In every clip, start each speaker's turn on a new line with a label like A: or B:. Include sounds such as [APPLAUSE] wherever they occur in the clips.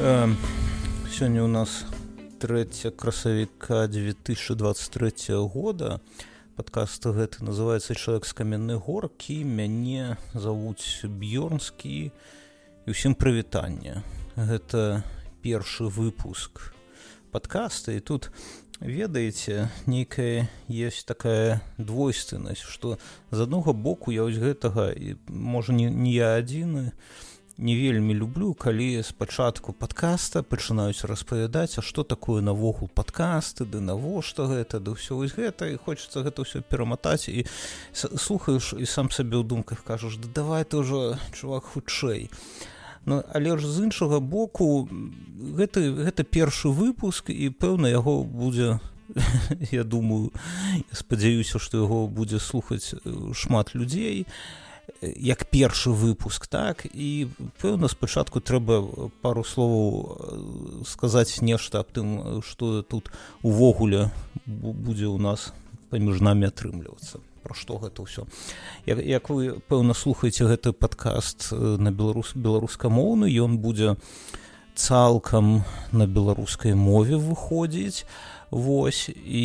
A: Сёння у нас 3 красавіка 2023 года. Подкаст гэты называется чалавек з каменнай горкі мяне завуць б'ёрнскі і ўсім прывітанне гэта першы выпуск подкаста. І тут ведаеце нейкая есть такая двойственнасць что з аднаго боку я вось гэтага і можа не, не я адзіны не вельмі люблю калі спачатку подкаста пачынаюць распавядаць а что такое навогул подкасты ды навошта гэта да ўсё вось гэта і хочется гэта ўсё пераматаць і слухаеш і сам сабе ў думках кажаш да давай ты ўжо чувак хутчэй Ну, але ж з іншага боку гэта, гэта першы выпуск і пэўна яго будзе [LAUGHS] я думаю спадзяюся што яго будзе слухаць шмат людзей як першы выпуск так? І пэўна спачатку трэба пару словаў сказаць нешта аб тым што тут увогуле будзе ў нас паміж намі атрымлівацца про што гэта ўсё. Як, як вы пэўна слухаеце гэты падкаст на беларус беларускамоўны ён будзе цалкам на беларускай мове выходзіць Вось і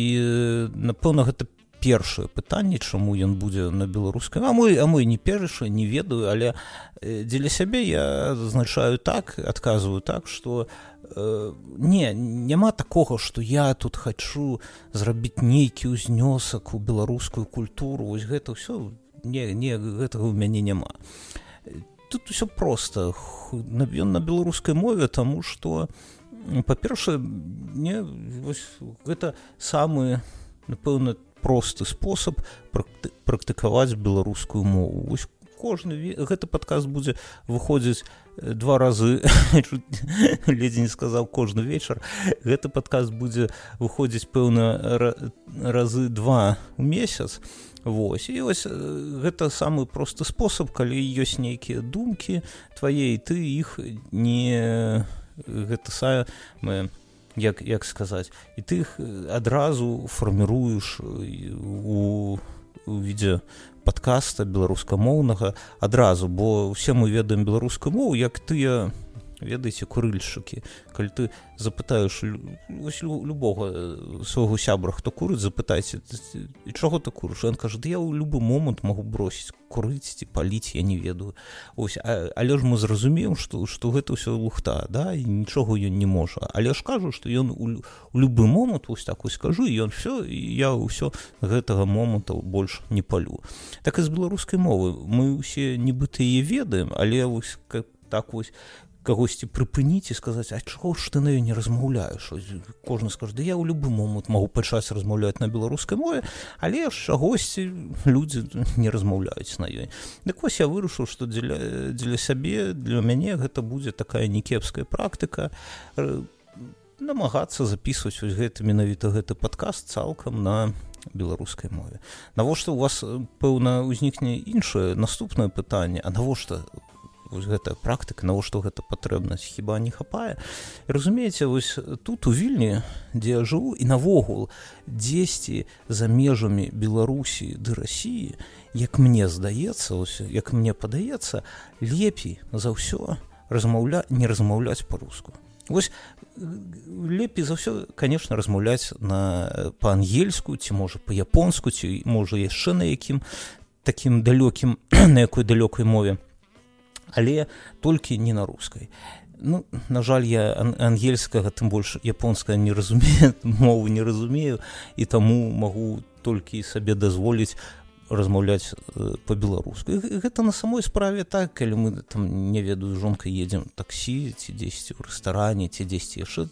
A: напэўна гэта першае пытанне чаму ён будзе на беларускай. А мой а мой не першы не ведаю але дзеля сябе я зазначаю так адказваю так что э, не няма такога что я тут хочу зрабіць нейкі ўзнёсак у беларускую культуру. Вось гэта ўсё не не гэтага ў мяне няма. Тут усё просто ён на беларускай мове тому что па-першае не вось гэта самы напэўна просты спосаб практыкаваць беларускую мову. Вось кожны гэты падказ будзе выходзіць два разы [LAUGHS] ледзі не сказаў кожны вечар. Гэты падказ будзе выходзіць пэўна разы два у месяц. Вось і вось гэта самы просты спосаб калі ёсць нейкія думкі твае і ты іх не гэта са мы як, як сказаць. І ты адразу фарміруеш у, у відзе падкаста беларускамоўнага адразу бо ўсе мы ведаем беларускую мову як тыя ведаеце курыльшчыкі калі ты запытаеш любога э, свайго сябра хто курыць запытайце і чаго ты курыш? Ён кажа да я ў любы момант могу бросіць курыць ці паліць я не ведаю ось а, але ж мы зразумеем што што гэта ўсё лухта да і нічога ён не можа. Але ж кажу што ён у, у любы момант вось так вось скажу ён все я ўсё гэтага моманта больш не палю. Так і з беларускай мовы. Мы ўсе нібыта яе ведаем але вось как так вось кагосьці прыпыніць і сказаць а чаго ж ты на ёй не размаўляеш кожны скажа да я ў любы момант могу пачаць размаўляць на беларускай мове але ж чагосьці людзі не размаўляюць на ёй дык вось я вырашыў што дзеля дзеля сябе для мяне гэта будзе такая некепская практыка намагацца записываць вось гэта менавіта гэты падкаст цалкам на беларускай мове. Навошта у вас пэўна ўзнікне іншае наступнае пытанне? А навошта вось гэтая практыка навошта гэта патрэбнасць? Хіба не хапае? Разумееце вось тут у вільні дзе я жыву і навогул дзесьці за межамі беларусі ды рассіі як мне здаецца ось, як мне падаецца лепей за ўсё размаўля не размаўляць по-руску вось лепей за ўсё конечно размаўляць на па-ангельску ці можа па-японску ці можа яшчэ на якім такім далёкім [COUGHS] на якой далёкай мове але толькі не на рускай. Ну на жаль я ангельскага тым больш японская не разумею [LAUGHS] мову не разумею і таму магу толькі сабе дазволіць размаўляць э, по-беларуску гэта на самой справе так калі мы там не ведаю жонка едзем таксі ці дзесьці ў рэстаране ці дзесьці яшчэ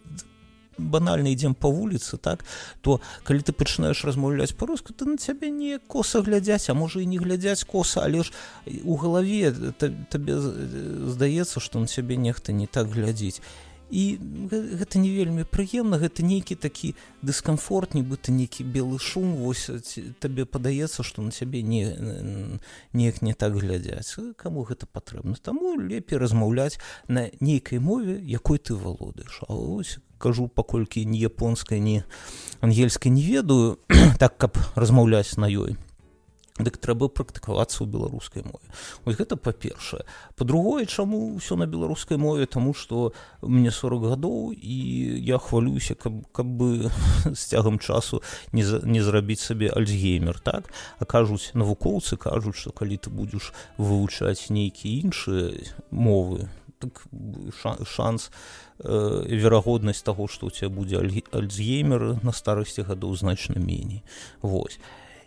A: банальна ідзем по вуліцы так то калі ты пачынаеш размаўляць по-руску ты на цябе не коса глядзяць а можа і не глядзяць коса але ж у галаве табе здаецца што на цябе нехта не так глядзіць. І гэта не вельмі прыемна гэта нейкі такі дыскамфорт нібыта нейкі белы шум вось табе падаецца што на цябе не неяк не так глядзяць. Каму гэта патрэбна? Таму лепей размаўляць на нейкай мове якой ты валодаеш. А ось кажу паколькі ні японскай ні ангельскай не ведаю [CLEARS THROAT] так каб размаўляць на ёй дык трэба практыкавацца ў беларускай мове. Ось гэта па-першае. По-другое чаму ўсё на беларускай мове? Таму што мне 40 гадоў і я хвалююся каб каб бы [LAUGHS] з цягам часу не за, не зрабіць сабе альцгеймер так? А кажуць навукоўцы кажуць што калі ты будзеш вывучаць нейкія іншыя мовы так шанс э, верагоднасць таго што у тебя будзе альцгеймер на старасці гадоў значна меней восьось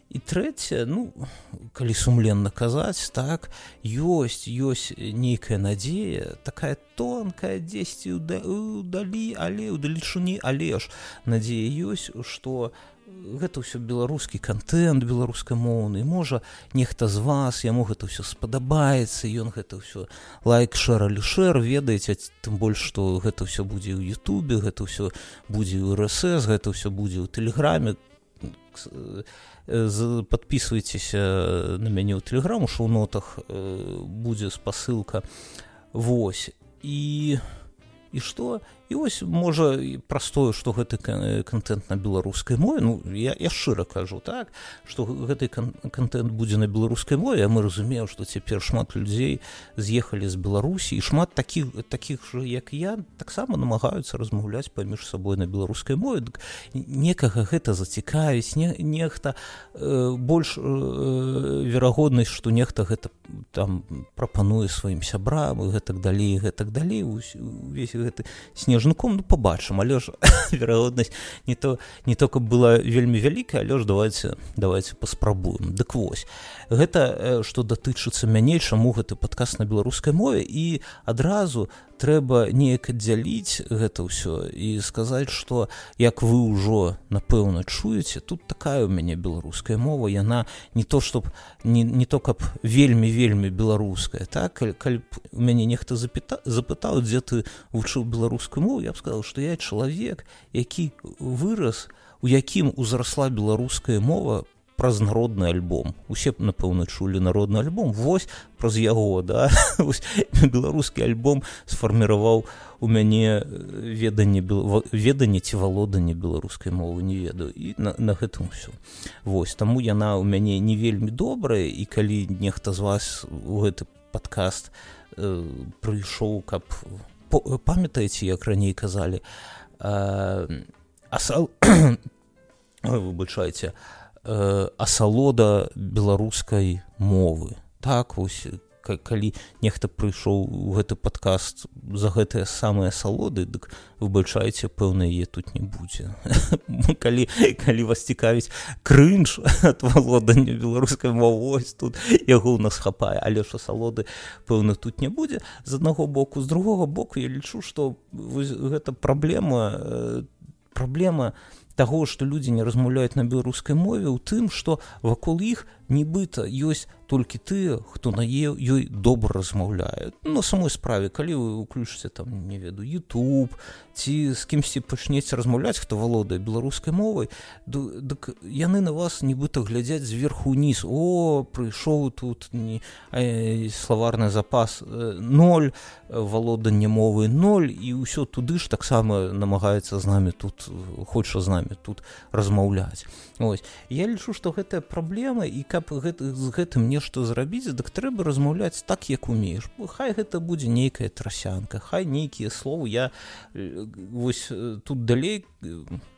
A: і трэцяе ну калі сумленна казаць так ёсць ёсць нейкая надзея такая тонкая дзесьці удалі але ў далечыні але ж надзея ёсць што гэта ўсё беларускі контент беларускамоўны можа нехта з вас яму гэта ўсё спадабаецца ён гэта ўсё лайк шэр алішэр ведаеце тым больш што гэта ўсё будзе ў Ютубе гэта ўсё будзе ў рсс гэта ўсё будзе ў тэлеграме. Подписывайтеся на мяне ў тэлеграму шоу-нотах будзе спасылка. Восьось і і што і вось можа простое что гэты контент на беларускай мове ну я, я шчыра кажу так что гэты контент будзе на беларускай мове а мы разумеем что цяпер шмат людзей з'ехалі з беларусі і шмат таких таких же як я таксама намагаюцца размаўляць паміж сабой на беларускай мове. Дык некага гэта зацікавіць не нехта э, больш э, верагоднасць что нехта гэта там прапануе сваім сябрам і гэтак далей гэтак далей. Увесь гэты снег снежныком ну побачым але ж [LAUGHS] верагоднасць не то не то каб была вельмі вялікая але ж давайте давайте паспрабуем. Дык вось гэта што датычыцца мяне чаму гэты падказ на беларускай мове і адразу трэба неяк аддзяліць гэта ўсё і сказаць што як вы ўжо напэўна чуеце тут такая у мяне беларуская мова яна не то чтоб не, не то каб вельмі вельмі беларуская так? Калі у мяне нехта запіта запытаў дзе ты вучыў беларускую мову я б сказал што я чалавек які вырас у якім узрасла беларуская мова праз народны альбом. Усе напэўна чулі народны альбом. Вось праз яго да [LAUGHS] беларускі альбом сфарміраваў у мяне веданне веданне ці валоданне беларускай мовы не ведаю. І на, на гэтым усё. Вось таму яна ў мяне не вельмі добрая. І калі нехта з вас у гэты падкаст э, прыйшоў каб памятаеце як раней казалі э, асал [COUGHS] выбачайце а э, асалода беларускай мовы. Так вось калі нехта прыйшоў у гэты падкаст за гэтыя самыя салоды дык выбачаеце пэўна яе тут не будзе. [LAUGHS] Калі калі вас цікавіць крынж ад валодання беларускай мовось тут яго ў нас хапае але ж асалоды пэўна тут не будзе з аднаго боку. З другога боку я лічу што гэта праблема э, праблема таго што людзі не размаўляюць на беларускай мове ў тым што вакол іх нібыта ёсць толькі тыя хто на е ёй добра размаўляе на самой справе калі вы уключыце там не веду youtube ці з кімсьці пачнеце размаўляць хто валодае беларускай мовай дык яны на вас нібыта глядзяць зверху уніз о прыйшоў тут не э, славарны запас 0 э, валоданне мовы 0 і ўсё туды ж таксама намагаецца з намі тут хоча з намі тут размаўляць ось. Я лічу што гэтая праблема і каб гэта з гэтым нешта зрабіць дык трэба размаўляць так як умееш. Хай гэта будзе нейкая трасянка хай нейкія словы. Я вось тут далей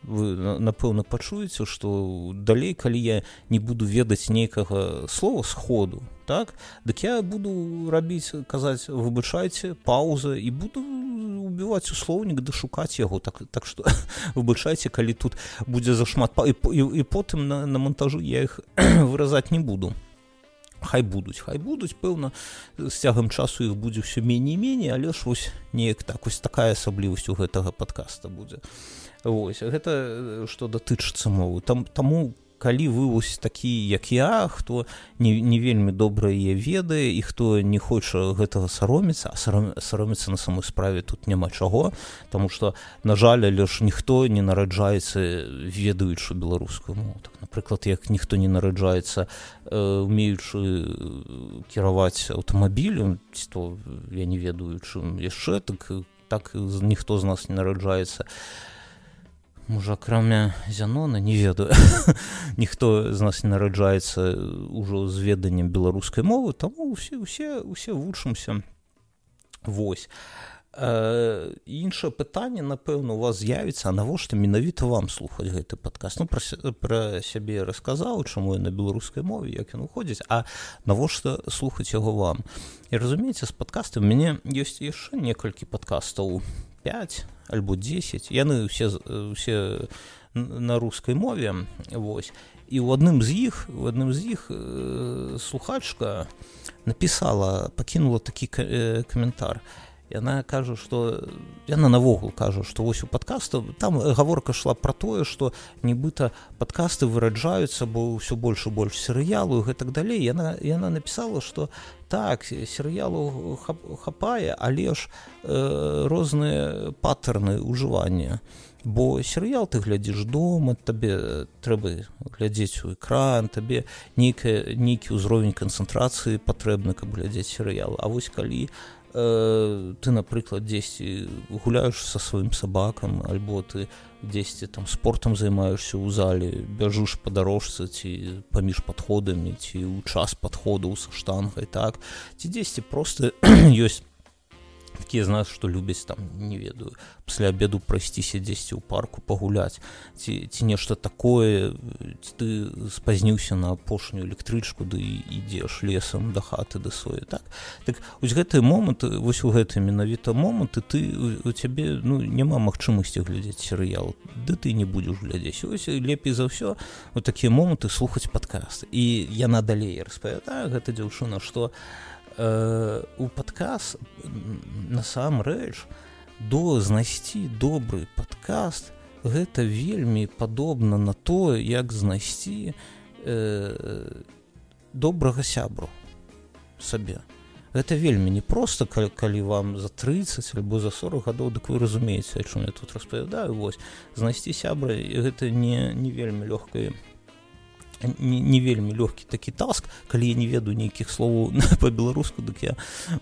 A: вы напэўна пачуеце што далей калі я не буду ведаць нейкага слова сходу так дык я буду рабіць казаць выбачайце пауза і буду убіваць у слоўнік да шукаць яго. Так так што [LAUGHS] выбачайце калі тут будзе зашмат па і, і, і потым на, на монтажу я іх [CLEARS THROAT] выразаць не буду. Хай будуць хай будуць пэўна з цягам часу іх будзе ўсё меней меней але ж вось неяк так вось такая асаблівасць у гэтага подкаста будзе Вось гэта што датычыцца мовы. Там таму калі вы вось такі як я хто не, не вельмі добра яе ведае і хто не хоча гэтага саромецца саромецца на самой справе тут няма чаго Таму что на жаль але ж ніхто не нараджаецца ведаючы беларускую мову. Так напрыклад як ніхто не нараджаецца умеючы э, кіраваць аўтамабілем то я не ведаю чым яшчэ так так ніхто з нас не нараджаецца можа акрамя зянона не ведаю [LAUGHS] ніхто з нас не нараджаецца ўжо з веданнем беларускай мовы таму усе усе усе вучымся восьось Э, іншае пытанне напэўна у вас з'явіцца навошта менавіта вам слухаць гэты падказ ну пра, пра сябе расказаў чаму я на беларускай мове як ён уходзіць а навошта слухаць яго вам? І разумееце з падкастам мяне ёсць яшчэ некалькі падкастаў 5 альбо 10 яны ўсе усе на рускай мове восьось і ў адным з іх у адным з іх э, слухачка напісала пакінула такі э, каментар. і яна кажа что яна навогул кажа что вось у подкасту там гаворка шла про тое что нібыта подкасты выраджаюцца бо ўсё больш і больш серыялу гэтак далей. Яна яна написала что так серыялу хапае але ж э, розныя паттерны ужывання бо серыял ты глядзіш дома табе трэба глядзець у экран табе нейкая нейкі ўзровень канцэнтрацыі патрэбны каб глядзець серыял. А вось калі э, ты напрыклад дзесьці гуляеш са сваім сабакам альбо ты дзесьці там спортом займаешься ў зале бяжуш па дарожцы ці паміж падходамі ці ў час падходу са штангай так? Ці дзесьці просто [CLEARS THROAT] ёсць такія з нас што любяць там не ведаю пасля обеду прайсціся дзесьці ў парку пагуляць ці ці нешта такое ці ты спазніўся на апошнюю электрычку ды ідзеш лесам да хаты да свае так? Так ось гэтыя моманты вось у гэты менавіта моманты ты у цябе ну няма магчымасці глядзець серыял. Ды ты не будзеш глядзець. Ось лепей за ўсё вот такія моманты слухаць падкаст. І яна далей распавядаю гэта дзяўчына што э, у падказ насамрэч до знайсці добры падкаст гэта вельмі падобна на тое як знайсці э, добрага сябру сабе. Гэта вельмі не просто калі, калі вам за 30 альбо за 40 гадоў дык вы разумееце чым я тут распавядаю вось. Знайсці сябра гэта не не вельмі лёгкае не, не вельмі лёгкі такі таск. Калі я не ведаю нейкіх словаў [LAUGHS] по-беларуску дык я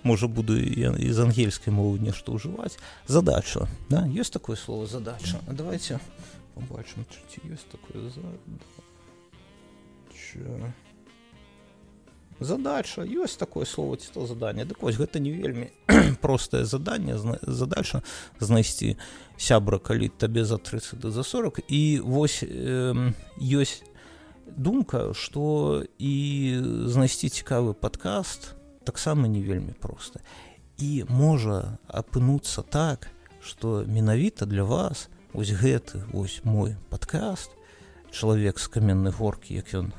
A: можа буду я з ангельскай мовы нешта ўжываць. Задача да? Ёсць такое слово задача? А давайте побачым ёсць такое за... задача ёсць такое слово ці то задание. Дык вось гэта не вельмі [CLEARS THROAT] простае заданне задача знайсці сябра калі табе за 30 да за 40 і вось э, ёсць думка что і знайсці цікавы подкаст таксама не вельмі проста і можа апынуцца так что менавіта для вас ось гэты ось мой подкаст чалавек з каменнай горкі як ён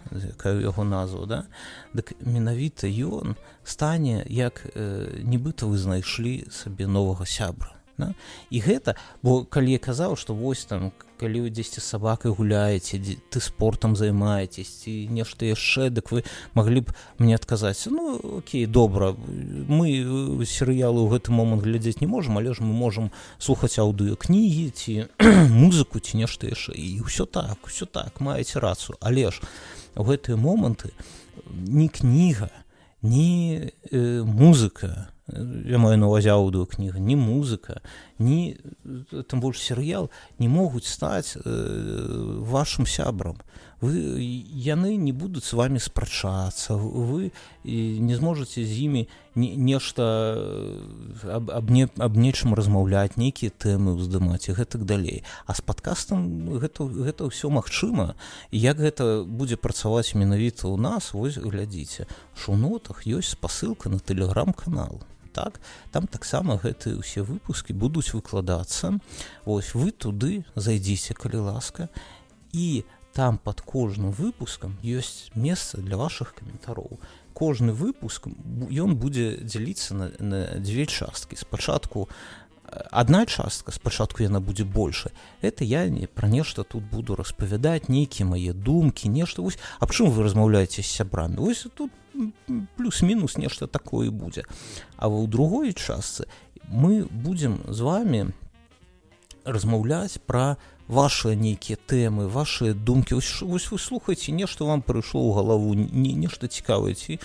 A: яго назву да дык менавіта ён стане як э, нібыта вы знайшлі сабе новага сябра да? і гэта бо калі я казаў что вось там калі вы дзесьці сабакай гуляеце ты спортом займаетесь ці нешта яшчэ дык вы маглі б мне адказаць ну окей добра мы э, серыялы ў гэты момант глядзець не можем але ж мы можемм слухаць аўдыокнігі ці [CLEARS THROAT] музыку ці нешта яшчэ і ўсё так все так маеце рацу але ж у гэтыя моманты не кніга не э, музыка я маю на увазе аўдыо кніга не музыка ні там больш серыял не могуць стаць э, вашим сябрам вы яны не будуць с вами спрачацца вы не зможаце з імі не, нешта э, аб, аб, не, аб нечым размаўляць нейкія тэмы ўздымаць і гэтак далей. А с падкастам гэта гэта ўсё магчыма. Як гэта будзе працаваць менавіта ў нас вось глядзіце. Шунотах ёсць спасылка на тэлеграм-канал. Так? Там таксама гэтыя ўсе выпускі будуць выкладацца. Ось вы туды зайдзіце калі ласка. І там под кожным выпускам ёсць месца для ваших каментароў кожны выпуск ён будзе дзяліцца на, на дзве часткі спачатку одна частка спачатку яна будзе больше. Это я не пра нешта тут буду распавядаць нейкія мае думкі нешта вось аб чым вы размаўляеце з сябрамі ось тут плюс-мінус нешта такое будзе а вы ў другой частцы мы будзем з вами размаўляць пра ваши нейкія тэмы ваши думкі ось, ось вы слухаеце нешта вам прыйшло ў галаву не нешта цікаваеце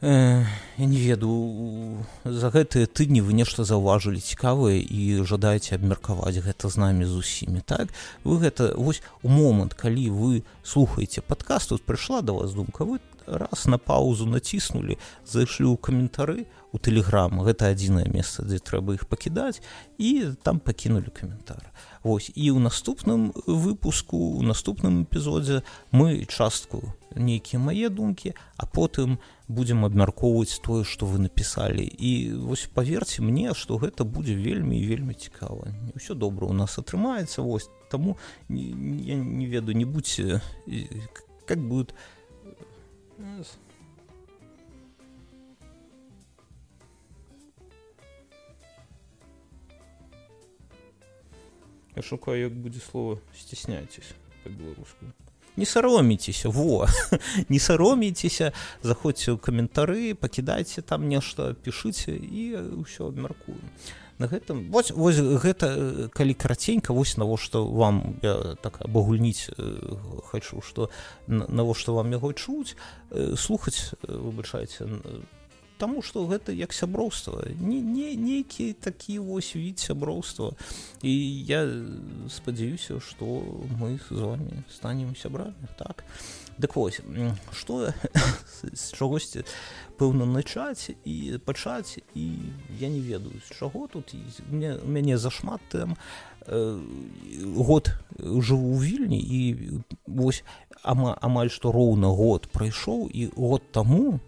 A: э, я не веду за гэтыя тыдні вы нешта заўважылі цікавыя і жадаеце абмеркаваць гэта з намі з усімі так? Вы гэта вось у момант калі вы слухаеце падкаст тут прыйшла да вас думка вы раз на паузу націснулі зайшлі ў каментары у тэлеграм гэта адзінае месца дзе трэба іх пакідаць і там пакінулі каментар. Вось і ў наступным выпуску у наступным эпізодзе мы частку нейкія мае думкі а потым будзем абмяркоўваць тое што вы напісалі. І вось паверце мне што гэта будзе вельмі вельмі цікава. Ўсё добра у нас атрымаецца вось таму я не ведаю не будьце как будет Я шукаю, як будзе слово сцісняйтесь по-беларуску. Не сароміцеся во [LAUGHS] не саромейцеся заходзьце ў каментары пакідайце там нешта пішыце і ўсё абмяркую на гэтым вось, вось гэта калі караценька вось навошта вам я так абагульніць хачу што навошта вам яго чуць слухаць выбачайце Таму што гэта як сяброўства. Не, не нейкі такі вось від сяброўства. І я спадзяюся што мы з вами станем сябрамі так? Дык вось што [LAUGHS] з чагосьці пэўна начаць і пачаць і я не ведаю з чаго тут. Мне мяне зашмат тэм. Год жыву ў вільні і вось ама, амаль што роўна год прайшоў і год таму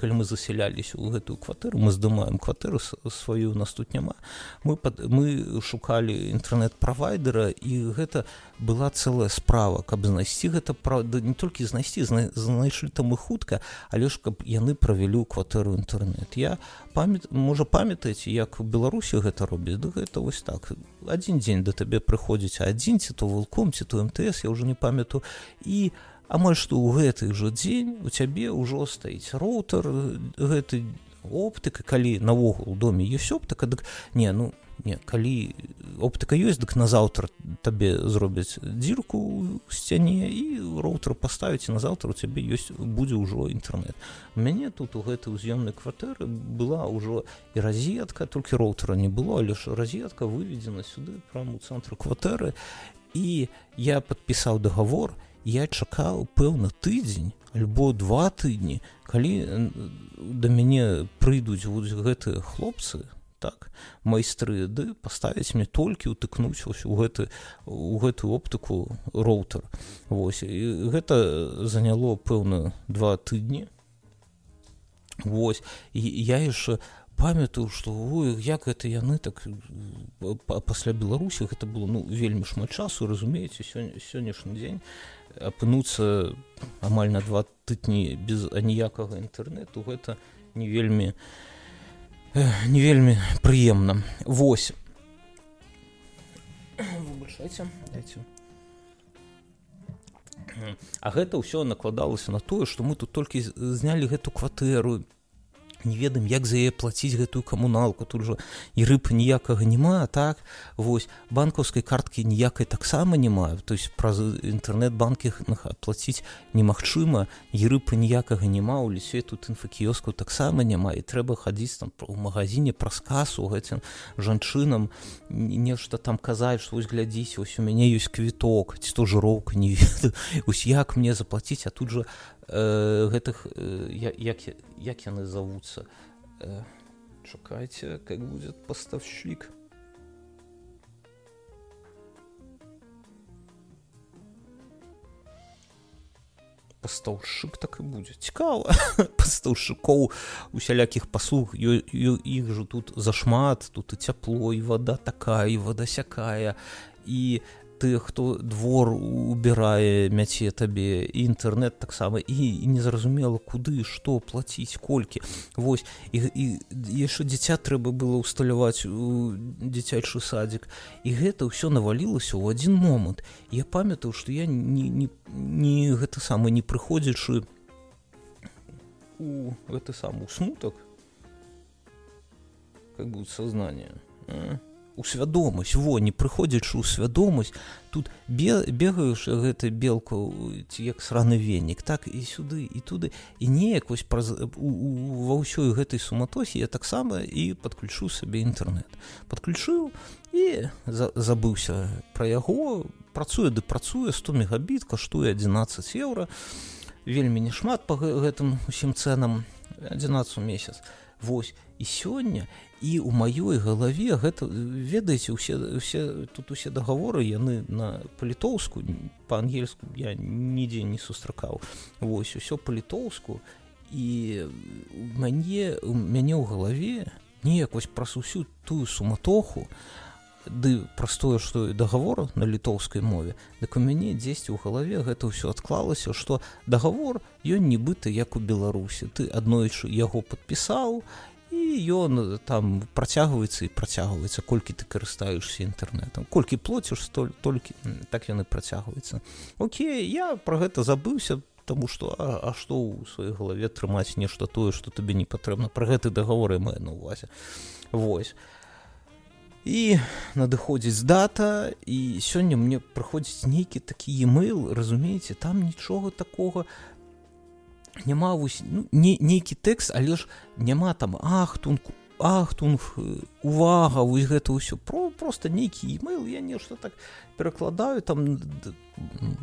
A: калі мы засялялись у гэтую кватэру мы здымаем кватэру сваю нас тут няма. Мы пад, мы шукалі інтэрнэт-правайдера і гэта была цэлая справа каб знайсці гэта правда не толькі знайсці зна, знайшлі там і хутка але ж каб яны правялі ў кватэру інтэрнэт. Я памят можа памятаеце як у беларусі гэта робіць да гэта вось так. Адзін дзень да табе прыходзіць адзін ці то вулком ці то мтс я уже не памятаю. І у амаль што ў гэты жа дзень у цябе ўжо стаіць роутер гэты оптыка калі наогул у доме ёсць оптыка дык не ну не калі оптыка ёсць дык назаўтра табе зробяць дзірку ў сцяне і роутер паставіць і назаўтра у цябе ёсць будзе ўжо інтэрнет у мяне тут у гэтай уз'ёмнай кватэры была ўжо і разетка толькі роутера не было але ж разетка выведзена сюды прямо у цэнтру кватэры. І я падпісаў дагавор і я чакаў пэўна тыдзень альбо два тыдні калі да мяне прыйдуць вось гэтыя хлопцы так майстры ды паставіць мне толькі ўтыкнуць вось у гэты у гэтую оптыку роутер Вось і гэта заняло пэўна два тыдні. Вось і я яшчэ памятаю што ой, як гэта яны так пасля беларусі гэта было ну вельмі шмат часу разумееце сёння сённяшні дзень апынуцца амаль на два тытні без аніякага інтэрнэту гэта не вельмі не вельмі прыемна. Восьось А гэта ўсё накладалася на тое што мы тут толькі знялі гэту кватэру не ведаем як за яе плаціць гэтую камуналку. Тут жа і рыб ніякага няма так вось банкаўскай карткі ніякай таксама не маю то есть праз інтэрнэт-банкі плаціць немагчыма і рыбы ніякага няма у лісе тут інфакіёску таксама няма і трэба хадзіць там у магазине праз касу гэтым жанчынам. Нешта там казаць што вось глядзіць ось у мяне ёсць квіток ці то жыроўка не ведаю. Ось як мне заплаціць а тут жа э, гэтых э, як, як яны завуцца э, чакайце как будет поставщик пастаўшык так і будзе. Цікава. [LAUGHS] Пастаўшчыкоў усялякіх паслуг іх жа тут зашмат. Тут і цяпло і вода такая і вода сякая. І ты хто двор убірае мяце табе інтэрнет таксама і, і незразумела куды што плаціць колькі. Восьось і, і яшчэ дзіця трэба было ўсталяваць у дзіцячы садзік. І гэта ўсё навалілася ў адзін момант. Я памятаю што я не, не, не гэта самы не прыходзячы у гэты сам смутак как бы сознание а? У свядомасць во не прыходзячы ў свядомасць тут бегаеш гэты белку ці як сраны венік так і сюды і туды. І неяк вось праз ва ўсёй гэтай суматохі я таксама і подключу сабе інтэрнет подключыў і за, забыўся пра яго. Працуе ды працуе 100 мегабіт каштуе 11 еўра. Вельмі не шмат по гэтым усім цэнам. 11 месяц. Вось. І сёння і ў маёй галаве гэта ведаеце усе усе тут усе дагаворы яны на па-літоўску па-ангельску я нідзе не сустракаў. Вось усё па-літоўску. І мяне у мяне ў галаве неяк вось праз усю тую суматоху ды простое што дагавор на літоўскай мове дык у мяне дзесьці ў галаве гэта ўсё адклалася што дагавор ён нібыта як у беларусі. Ты аднойчы яго падпісаў і ён там працягваецца і працягваецца колькі ты карыстаешься інтэрнетам колькі плоціш столь толькі так яны працягваюцца. Окей я про гэта забыўся тому что а, а што ў сваёй галаве трымаць нешта тое што табе не патрэбна. Про гэты дагаворы мае на увазе восьось і надыходзіць дата і сёння мне прыходзіць нейкі такі e-mail разумееце там нічога такого няма вось ну, не, нейкі тэкст але ж няма там ахтунку ахтунг увага вось гэта ўсё. Про просто нейкі email я нешта так перакладаю там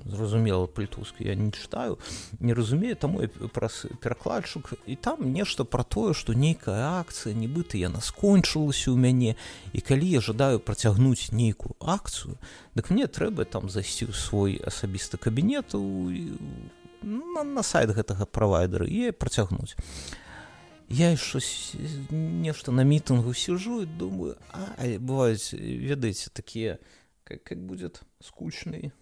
A: зразумела плітуску я не чытаю не разумею таму праз перакладчык і там нешта пра тое што нейкая акцыя нібыта яна скончылася ў мяне і калі я жадаю працягнуць нейкую акцыю дык мне трэба там зайсці ў свой асабісты кабінет на, на сайт гэтага правайдера і працягнуць. Я щось нешта на мітынгу сижу и думаю а бывают ведаеце такие как, как будет скучный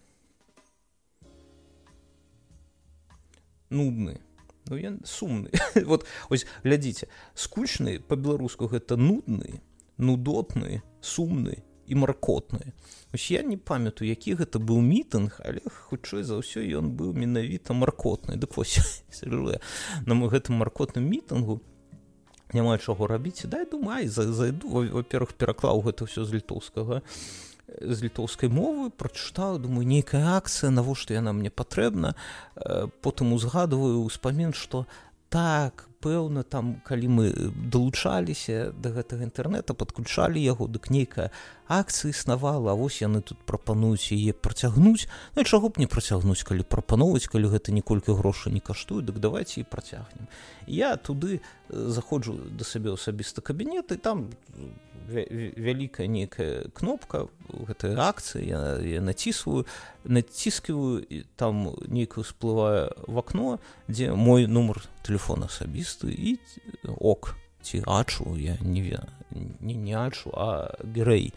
A: нудны. Ну я сумны. [LAUGHS] Вот ось глядзіце скучны по-беларуску гэта нудны нудотны сумны і маркотны ось я не памятаю які гэта быў мітынг але хутчэй за ўсё ён быў менавіта маркотны. Дык вось [LAUGHS] на гэтым маркотным мітынгу няма чаго рабіць дай думай зайду во-первых пераклаў гэта ўсё з літоўскага з літоўскай мовы прачытаў думаю нейкая акцыя навошта яна мне патрэбна. Потым узгадываю ўспамін што так пэўна там калі мы далучаліся да гэтага інтэрнэта падключалі яго дык нейкая акцыя існавала вось яны тут прапануюць яе працягнуць. Ну чаго б не працягнуць калі прапаноўваць калі гэта ніколькі грошай не каштуе дык давайте і працягнем. Я туды заходжу да сабе асабіста кабінет і там вялікая нейкая кнопка гэтай акцыі я, я націсваю націскиваю там нейкую всплывае в окно дзе мой нумар телефона асабісты і ок ці ачу я не не не ачу а грэй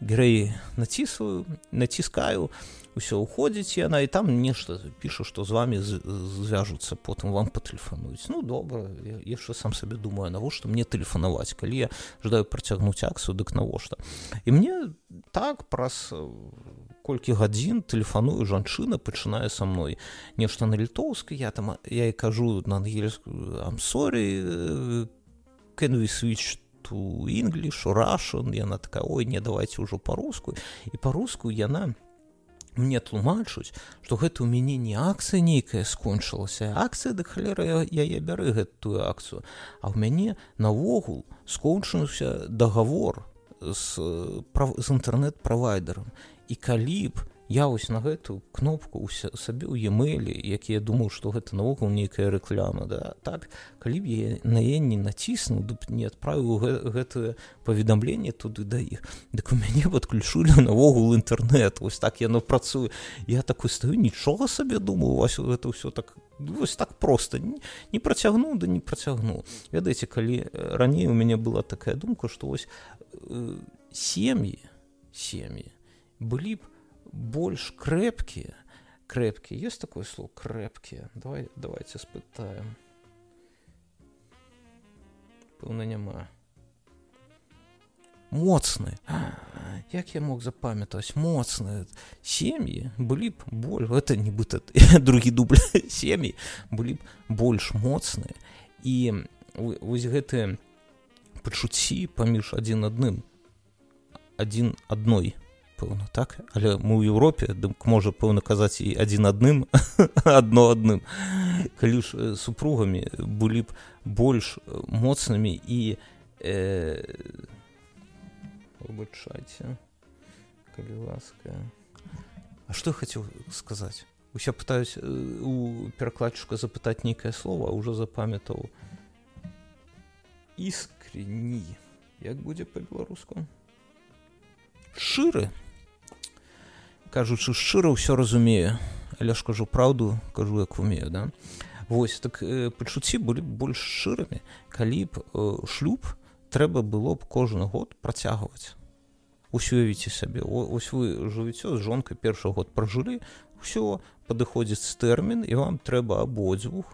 A: грэй націсваю націскаю ўсё уходзіць яна і там нешта піша што з вами звяжуцца потым вам патэлефануюць ну добра яшчэ сам сабе думаю навошта мне тэлефанаваць калі я жадаю працягнуць акцыю дык навошта і мне так праз колькі гадзін тэлефаную жанчына пачынае са мной нешта на літоўскай я там я і кажу на ангельскую амсорі switch to English, Russian, яна такая, ой, не, давайте ўжо па-руску. І па-руску яна мне тлумачуць што гэта ў мяне не акцыя нейкая скончылася акцыя да халера яе бяры гэтую акцыю. А ў мяне наогул скончыўся дагавор з, з інтэрнэт-правайдерам і калі б я вось на гэту кнопку сабе ў емейлі які я думаў што гэта наогул нейкая рэкляма да так калі б я на е не націснуў дуб не адправіў гэтае паведамленне туды да іх. Дык у мяне падключылі наогул інтэрнэт вось так яно працуе. Я такой стаю нічога сабе думаю вас гэта ўсё так вось так просто не, не працягнуў да не працягнуў ведаеце калі раней у мяне была такая думка што вось э, сем'і сем'і былі б больш крэпкія. Крэпкі есть такое слово крэпкія? Давай давайте спытаем пэўна няма. Моцны. [GASPS] Як я мог запамятаваць? Моцныя сем'і былі б боль это нібыта [LAUGHS] другі дубль. [LAUGHS] Сем'і былі б больш моцныя. І вось гэтыя пачуцці паміж адзін адным адзін адной пэўна так? Але мы ў Еўропе дык можа пэўна казаць і адзін адным адно [LAUGHS] адным калі ж супругамі былі б больш моцнымі і выбачайце э, калі ласка. А што хацеў сказаць уся пытаюсь у перакладчыка запытаць нейкае слово ўжо запамятаў іскренні як будзе па-беларуску шыры кажучы шчыра ўсё разумею але ж кажу праўду кажу як умею да. Восьось так э, пачуцці былі больш шчырымі калі б э, шлюб трэба было б кожны год працягваць. Усюявіце сабе ось вы жывіце з жонкай першы год пражылі ўсё падыходзіць тэрмін і вам трэба абодзвюх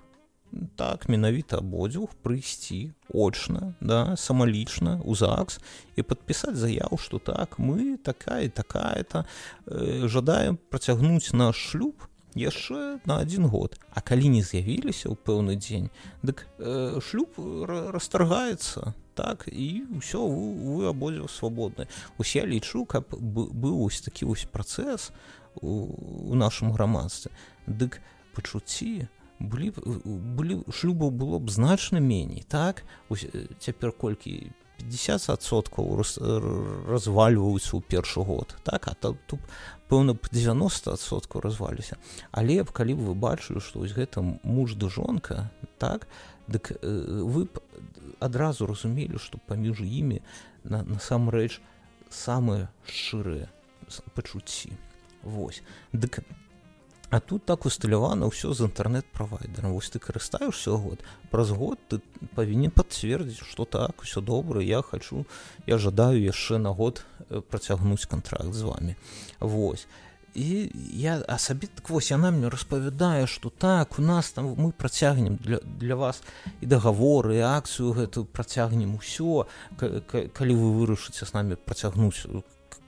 A: так менавіта абодзвюх прыйсці очна да самалічна у загс і падпісаць заяву што так мы такая такая то э, жадаем працягнуць наш шлюб яшчэ на один год. А калі не з'явіліся ў пэўны дзень дык э, шлюб расторгаецца так і ўсё вы, вы абодзе свабодны. Усе лічу каб быў ось такі вось працэс у, у нашым грамадстве. Дык пачуцці у былі б былі шлюбаў было б значна меней так? Цяпер колькі 50соткаў развальваюцца ў першы год так? А тут пэўна б 90соткаў разваліся. Але б калі б вы бачылі што вось гэта муж ды жонка так? Дык вы б адразу разумелі што паміж імі на насамрэч самыя шчырыя пачуцці. Вось. Дык А тут так усталявана ўсё з інтэрнэт-правайдерам вось ты карыстаешься год праз год ты павінен пацвердзіць што так усё добра я хочу я жадаю яшчэ на год працягнуць контракт з вами. Вось і я а сабе так вось яна мне распавядае что так у нас там мы працягнем для для вас і дагаворы акцыю гэтую працягнем усё. Калі вы вырашыце з нами працягнуць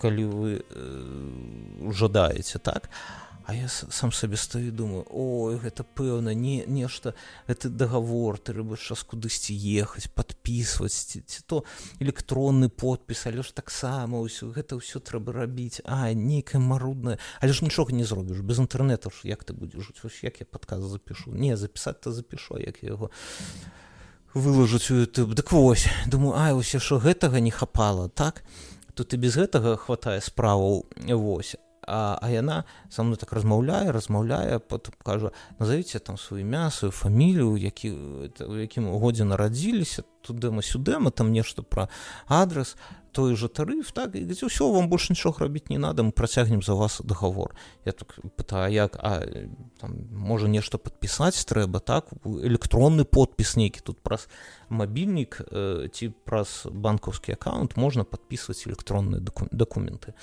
A: калі вы э, жадаеце так? а А я сам сабе стаю думаю ой гэта пэўна не нешта это договор ты рыбы час кудысьці ехаць подписывать ці, ці то электронны подпіс але ж таксама ўсё гэта ўсё трэба рабіць а нейкая марудная але ж нічога не зробіш без інтэрнету ж як ты будзеш жыць вось як я падказ запишу? Не запісаць то запишу як я яго выложыць у youtube дык вось думаю а вось що гэтага не хапала так? Тут і без гэтага хватае справаў вось а, а яна са мной так размаўляе размаўляе потым кажа назовіце там сваю імя сваю фамілію які у якім годзе нарадзіліся тудыма сюдэма там нешта пра адрес той же тарыф так і ўсё вам больше нічога рабіць не надо мы працягнем за вас договор я так пытаю як а там можа нешта подпісаць трэба так? Электронны подпіс нейкі тут праз мабільнік э, ці праз банкаўскі аккаунт можна подписывать электронныя документы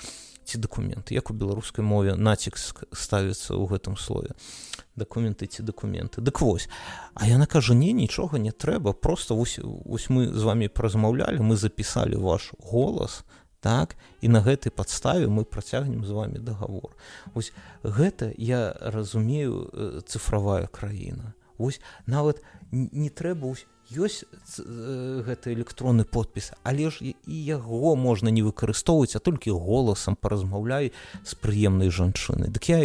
A: ці дакументы як у беларускай мове націк ставіцца ў гэтым слове? Дакументы ці дакументы дык вось а яна кажа не нічога не трэба просто вось, вось мы з вами празмаўлялі мы запісалі ваш голас так і на гэтай падставе мы працягнем з вами договор ось гэта я разумею э, цифравая краіна. Ось нават не трэба ось ёсць гэты электронны подпіс але ж і яго можна не выкарыстоўваць а толькі голасам паразмаўляй з прыемнай жанчыны дык я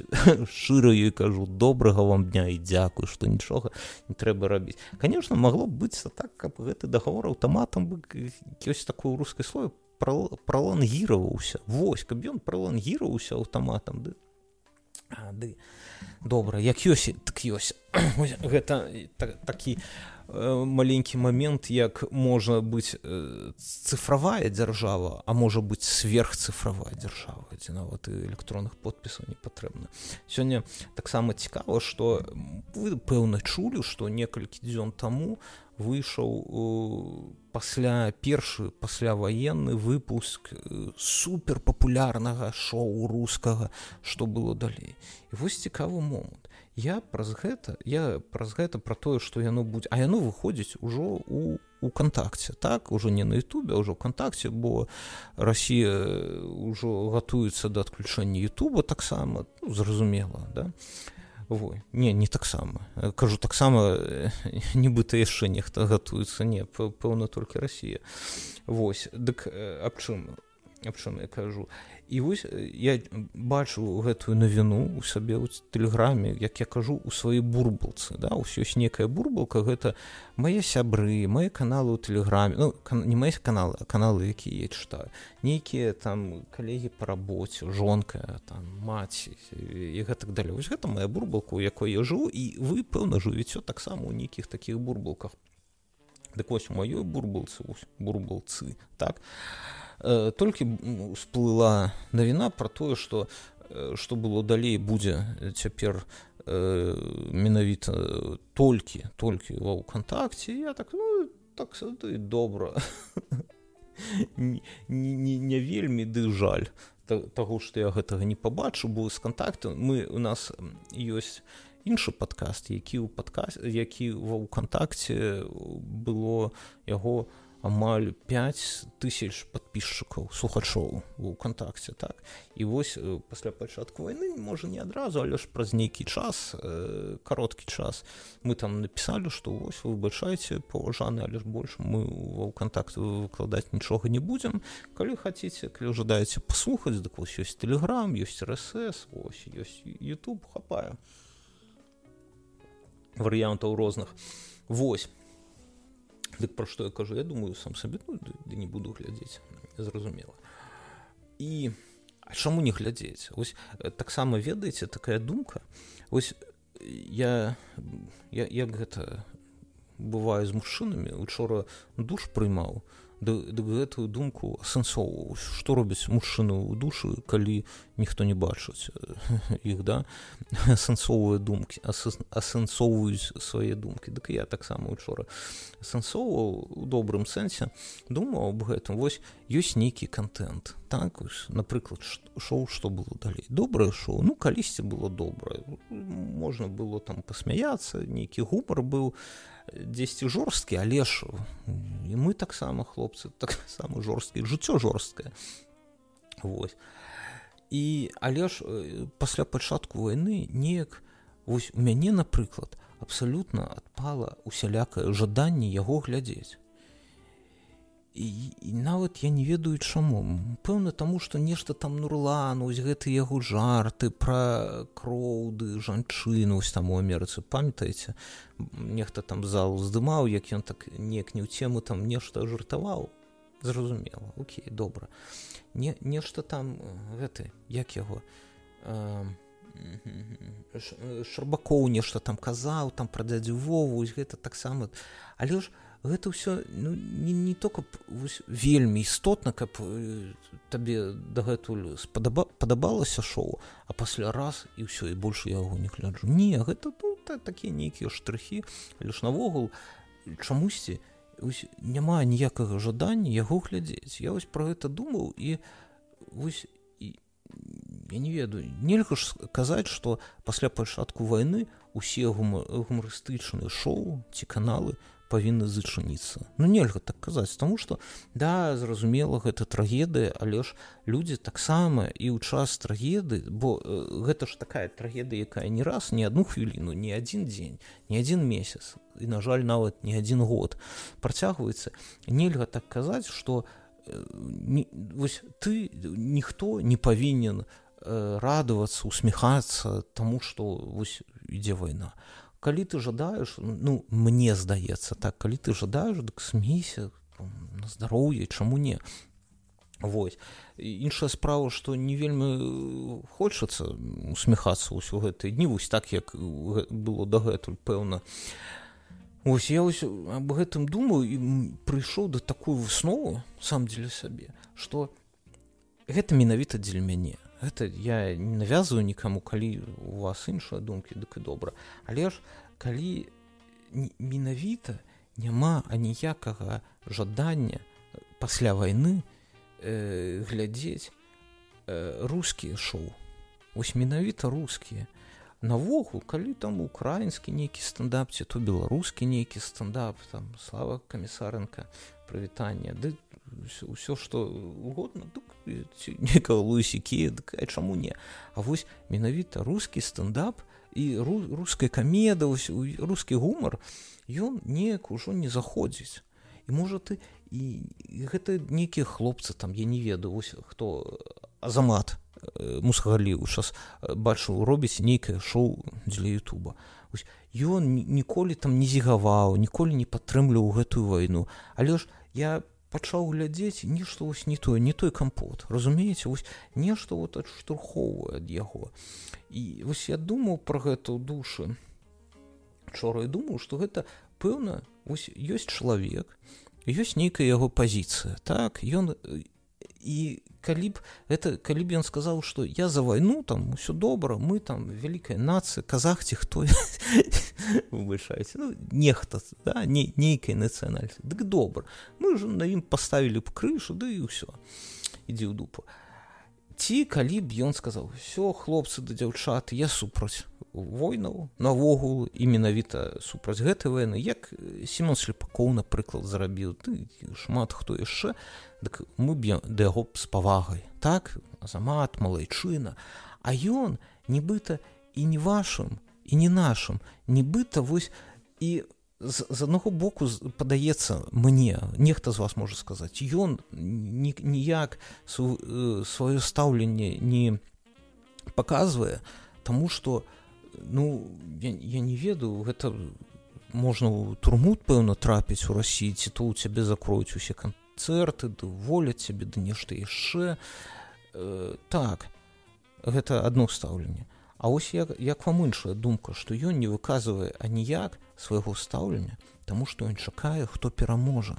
A: [LAUGHS] шчыра ёй кажу добрага вам дня і дзякую што нічога не трэба рабіць конечно магло б быць так каб гэты дагавор аўтаматам бы ёсць такое рускай слове пралангіраваўся. Восьось каб ён пралангіраваўся аўтаматам ды ды добра як ёсць так ёсць. [CLEARS THROAT] Гэта так, такі Э, маленькі момент як можа быць э, цифравая дзяржава а можа быць сверхцифравая дзяржава дзе нават і электронных подпісаў не патрэбна. Сёння таксама цікава что вы пэўна чулі что некалькі дзён таму выйшаў пасля першы пасляваенны выпуск э, супер папулярнага шоу рускага что было далей вось цікавы момант я праз гэта я праз гэта про тое что яно будзе а яно выходзіць ужо у кантакце так ужо не на Ютубе ўжо кантакце бо Росія ўжо гатуецца да адключэння Ютуба таксама ну, зразумела да. Вой. не не таксама. Кажу таксама нібыта яшчэ нехта гатуецца не пэўна толькі Росія Вось дык аб чым аб чым я кажу і вось я бачу гэтую навіну у сабе ў тэлеграме як я кажу у сваёй бурбалцы да? Ўсё ёсць некая бурбалка гэта мае сябры мае каналы ў тэлеграме ну, не мае каналы каналы якія я чытаю. Нейкія там калегі па рабоце жонка там маці і гэтак далей. Вось гэта моя бурбалка у якой я жыву і вы пэўна жывіце таксама у нейкіх такіх бурбалках. Дык вось у маёй бурбалцы бурбалцы так? а толькі всплыла навіна про тое что что э, было далей будзе цяпер э, менавіта толькі толькі ва ўкантакце я так ну, так добра [LAUGHS] не, не, не вельмі ды жаль таго што я гэтага не пабачу бо з кантакту мы у нас ёсць іншы падкаст які ў падкаст які ва ўкантакце было яго у амаль 5 тысяч подписчикаў слухачоў у кантакце так? І вось пасля пачатку войны можа не адразу але ж праз нейкі час э, кароткі час мы там написали что вось вы выбачаеце паважаны але ж больш мы ва контакт выкладаць нічога не будзем. Калі хаце калі жадаеце паслухаць дык вось ёсць телеграм ёсць рсс ось ёсць youtube хапаю варыянтаў розных. Восьось Дык пра што я кажу? Я думаю сам сабе ну, ды, ды не буду глядзець зразумела і чаму не глядзець ось э, таксама ведаеце такая думка. Ось я, я як гэта бываю з мужчынамі учора душ прыймаў дык гэтую думку асэнсоўваў што робяць мужчыну ў душы калі ніхто не бачыць іх да? [LAUGHS] Асэнсоўвае думкі асэнсоўваюць свае думкі дык я таксама учора асэнсоўваў у добрым сэнсе думаў аб гэтым вось ёсць нейкі контент так напрыклад шоу што было далей добрае шоу? Ну калісьці было добрае можна было там пасмяяцца нейкі гумар быў дзесьці жорсткі але ж і мы таксама хлопцы [LAUGHS] таксама жорсткі жыццё жорсткае Вось і але ж пасля пачатку войны неяк вось у мяне напрыклад абсалютна адпала усялякае жаданне яго глядзець і, і нават я не ведаю чаму. Пэўна таму што нешта там нурлан ось гэты яго жарты пра кроўды жанчыну ось там у амерыцы. Памятаеце? Нехта там зал здымаў як ён так неяк не ў цему там нешта жартаваў. Зразумела Окей добра. Не нешта там гэты як яго шарбакоў нешта там казаў там пра дядзю вову гэта таксама. Але ж гэта ўсё ну, не, не то каб вельмі істотна каб э, табе дагэтуль спадаба падабалася шоу а пасля раз і ўсё і больш яго не гляджу не гэта ну, та, такія нейкія штрыхі лишь навогул чамусьці няма ніякага жадання яго глядзець. Я вось про гэта думаў і вось я не ведаю нельга ж казаць что пасля пачатку войны усе гумарыстычныя шоу ці каналы павінны зачыніцца. Ну нельга так казаць тому что да зразумела гэта трагедыя але ж людзі таксама і ў час трагеды бо э, гэта ж такая трагедыя якая не раз не одну хвіліну не один дзень не один месяц і на жаль нават не один год працягваецца. Нельга так казаць что э, вось ты ніхто не павінен э, радавацца усміхацца тому что вось ідзе вайна калі ты жадаеш ну мне здаецца так калі ты жадаеш дык смейся на здароўе чаму не Вось іншая справа што не вельмі хочацца усміхацца ўсё гэтыя дні вось так як было дагэтуль пэўна ось я ось аб гэтым думаю і прыйшоў да такую выснову сам дзеля сабе што гэта менавіта дзеля мяне гэта я не навязываю нікаму калі у вас іншыя думкі дык і добра але ж калі менавіта няма аніякага жадання пасля войны э, глядзець э, рускія шоу. Ось менавіта рускія. Навогул калі там украінскі нейкі стандап ці то беларускі нейкі стандап там слава камісарынка прывітання ды ўсё што угодно некага луісікі чаму не. А вось менавіта рускі стендап і руская камеда рускі гумар ён неяк ужо не заходзіць. І можа ты і гэта нейкія хлопцы там я не ведаю ось хто азамат мусгаліў час бачыў робіць нейкае шоу дзеля Ютуба. Ён ніколі там не зігаваў ніколі не падтрымліваў гэтую вайну. Але ж я пачаў глядзець нешта вось не тое не той кампот разумееце? Вось нешта вот адштурхоўвае ад яго. І вось я думаў пра гэта ў душы учора я думаю што гэта пэўна ось ёсць чалавек ёсць нейкая яго пазіцыя так? Ён і калі б это калі б ён сказаў што я за вайну там усё добра мы там вялікая нацыя казах ці хто [LAUGHS] вышаеце ну, нехта да, не, нейкай нацыянальцы дык добра мы ж на ім паставілі б крышу ды і ўсё ідзі ў дупу. Ці калі б ён сказаў все хлопцы да дзяўчат я супраць войнаў навогул і менавіта супраць гэтай войны як семён шліпакоў напрыклад зарабіў ты шмат хто яшчэ. Дык мы б'ем да яго з павагай. Так замат малайчына. А ён нібыта і не вашым і не нашым нібыта вось і з, з аднаго боку падаецца мне нехта з вас можа сказаць ён ніяк сваё стаўленне не паказвае таму што ну я, я не ведаю гэта можна ў турму пэўна трапіць у рассіі ці то ў цябе закроюць усе кан канцэрты ды воляць цябе да нешта яшчэ. Э, так гэта одно стаўленне. А ось як, як вам іншая думка што ён не выказвае аніяк свайго стаўлення таму што ён чакае хто пераможа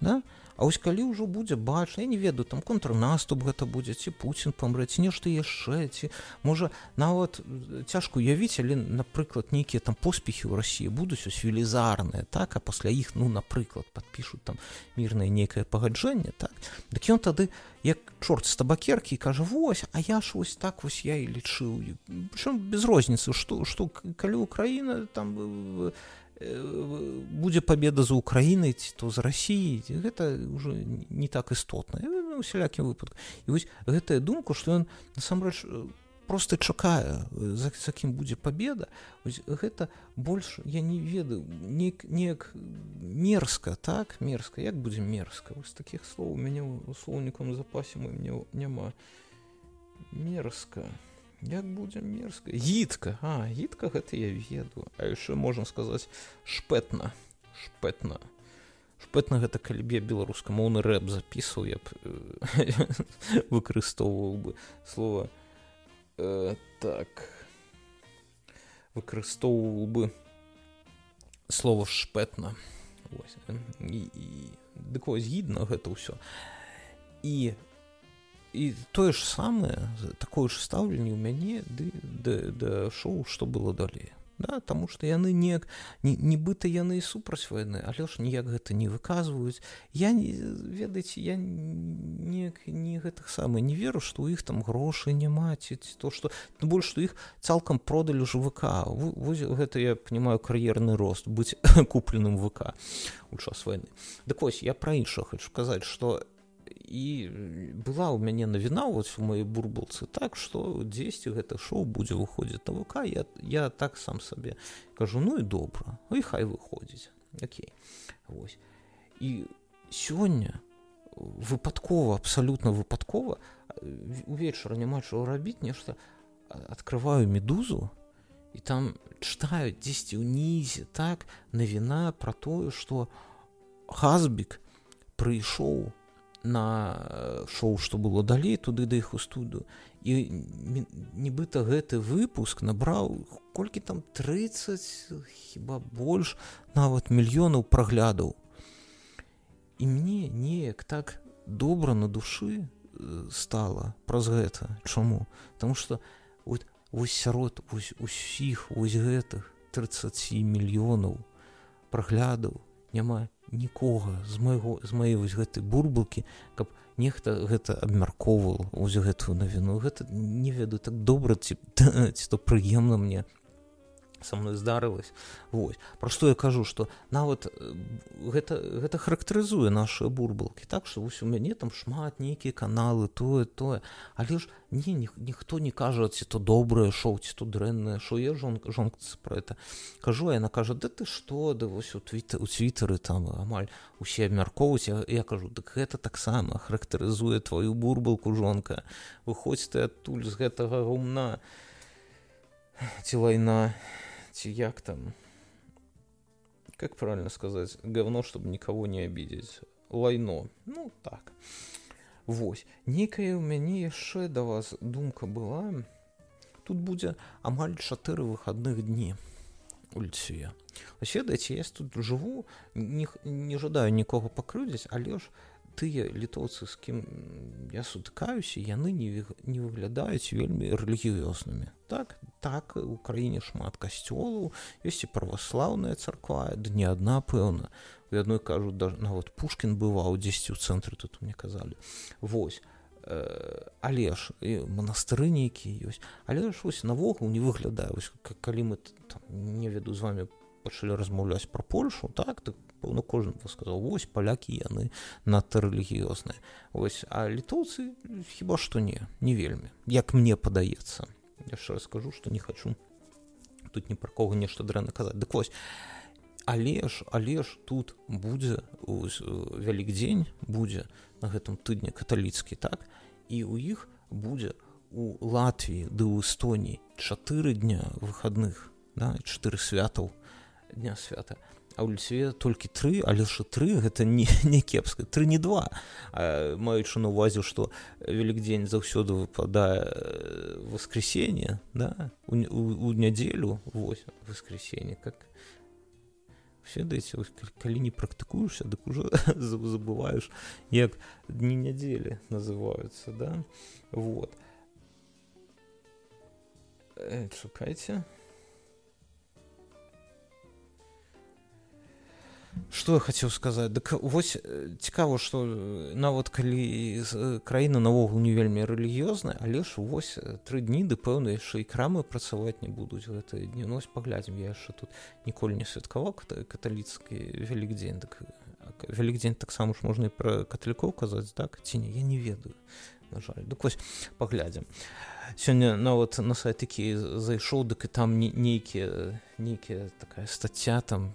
A: да? А вось калі ўжо будзе бачна не ведаю там контрнаступ гэта будзе ці Пуін памрэць нешта яшчэ ці можа нават цяжка уявіць але напрыклад нейкія там поспехі ў рассіі будуць ось велізарныя так а пасля іх ну напрыклад подпішуць там мірнае нейкае пагаджэнне так? Дык ён тады як чорт з табакеркі кажа вось а я ж вось так вось я і лічыў чым без розніцы што што калі Украіна там вы будзе победа за Украінай ці то з Росіі гэта ўжо не так істотна усялякім выпадку і вось гэтая думка што ён насамрэч просто чакае за, за кім будзе победа ось гэта больш я не ведаю неяк неяк мерзка так мерзка як будзе мерзка вось таких слоў у мяне у слоўнікам запасе мы мне няма мерзка а як будзе мерзка? Гідка. А гідка гэта я веду а яшчэ можна сказаць шпэтна. Шпэтна. Шпэтна гэта калі б я беларускамоўны рэп запісваў я б [LAUGHS] выкарыстоўваў бы слова. Э, так. Выкарыстоўваў бы слова шпэтна. Дык вось гідна гэта ўсё. І і тое ж самае такое ж стаўленне ў мяне ды да, да шоу што было далей да таму што яны неяк нібыта яны і супраць войны але ж ніяк гэта не выказваюць. Я не ведаеце я неяк не гэтых самых не веру што ў іх там грошай няма ці то што больш што іх цалкам продалі жвк вось гэта я понимаю кар'ерны рост быць [LAUGHS] купленым вк у час войны дык вось я пра іншых хочу казаць што і была ў мяне навіна вот у моей бурбалцы так что дзесьці гэта шоу будзе выходзіць навука я я так сам сабе кажу ну і добра ну і хай выходзіць Окей. Вось і сёння выпадкова абсалютна выпадкова увечара няма чаго рабіць нешта открываю медузу і там чытаюць дзесьці ўнізе так навіна про тое что хазбік прыйшоў у на э, шоу што было далей туды да іх у студу і нібыта гэты выпуск набраў колькі там 30 хіба больш нават мільёнаў праглядаў. І мне неяк так добра на душы э, стала праз гэта. Чаму? Таму что вот вось сярод усіх вось гэтых 30 мільёнаў праглядаў няма нікога з майго з маёй вось гэтай бурбалкі каб нехта гэта абмяркоўваў ось гэтую навіну. Гэта не ведаю так добра ці [LAUGHS] ці то прыемна мне со мной здарылась Вось про што я кажу что нават гэта гэта характарызуе наши бурбалки так что вось у мяне там шмат нейкія каналы тое тое але ж не ні, ніхто не кажа ці то добрае шоу ці то дрэннае шо я жонка жонка про это кажу яна кажа да ты что? Да вось у твіта у твітары там амаль усе абмяркоўваць я, я кажу дык гэта таксама характарызуе твою бурбалку жонка. Выходзь ты адтуль з гэтага гумна ці вайна ці як там? Как правильно сказать? Говно чтобы никого не обидеть. Лайно. Ну так. Вось. Некая у мяне яшчэ да вас думка была. Тут будзе амаль чатыры выходных дні ульцюе ведаеце я тут жыву не, не жадаю нікога пакрыўдзіць але ж тыя літоўцы з кім я сутыкаюся яны не не выглядаюць вельмі рэлігіёзнымі так так у краіне шмат касцёлаў ёсць і праваслаўная царква да не адна пэўна у адной кажу да нават пушкін бываў дзесьці ў цэнтры тут мне казалі восьось э, але ж і манастыры нейкія ёсць але ж вось навогул не выглядаю. Калі мы там, не веду з вами пачалі размаўляць про польшу так так пэўна кожны сказаў вось палякі яны надта рэлігіёзныя ось а літоўцы хіба што не не вельмі. Як мне падаецца. Яшчэ раскажу што не хачу. Тут ні пра кого нешта дрэнна казаць. Дык вось але ж але ж тут будзе вялік дзень будзе на гэтым тыдні каталіцкі так? І у іх будзе у Латвіі ды ў эстоніі чатыры дня выходных да, чатыры святаў дня свята а ў льцве толькі тры але ж тры гэта не [LAUGHS] не кепска тры не два. Маючы на увазе што вялікдзень заўсёды выпадае воскресенье да у, у, у нядзелю воскресенье как ведаеце калі не практыкуешься дык уже [LAUGHS] забываешь як дні нядзелі называются да вот. Чакайце а что я хацеў сказаць дык вось цікава што нават калі краіна наогул не вельмі рэлігіёзная але ж вось тры дні ды пэўна яшчэ і крамы працаваць не будуць гэтыя дні. Ну, паглядзім я яшчэ тут ніколі не святкаваў каталіцкі вялік дзень дык вялік дзень таксама ж можна пра каталікоў казаць так ці не я не ведаю на жаль. Дык вось паглядзім. Сёння нават на сайт які зайшоў дык і там нейкія нейкія такая статця там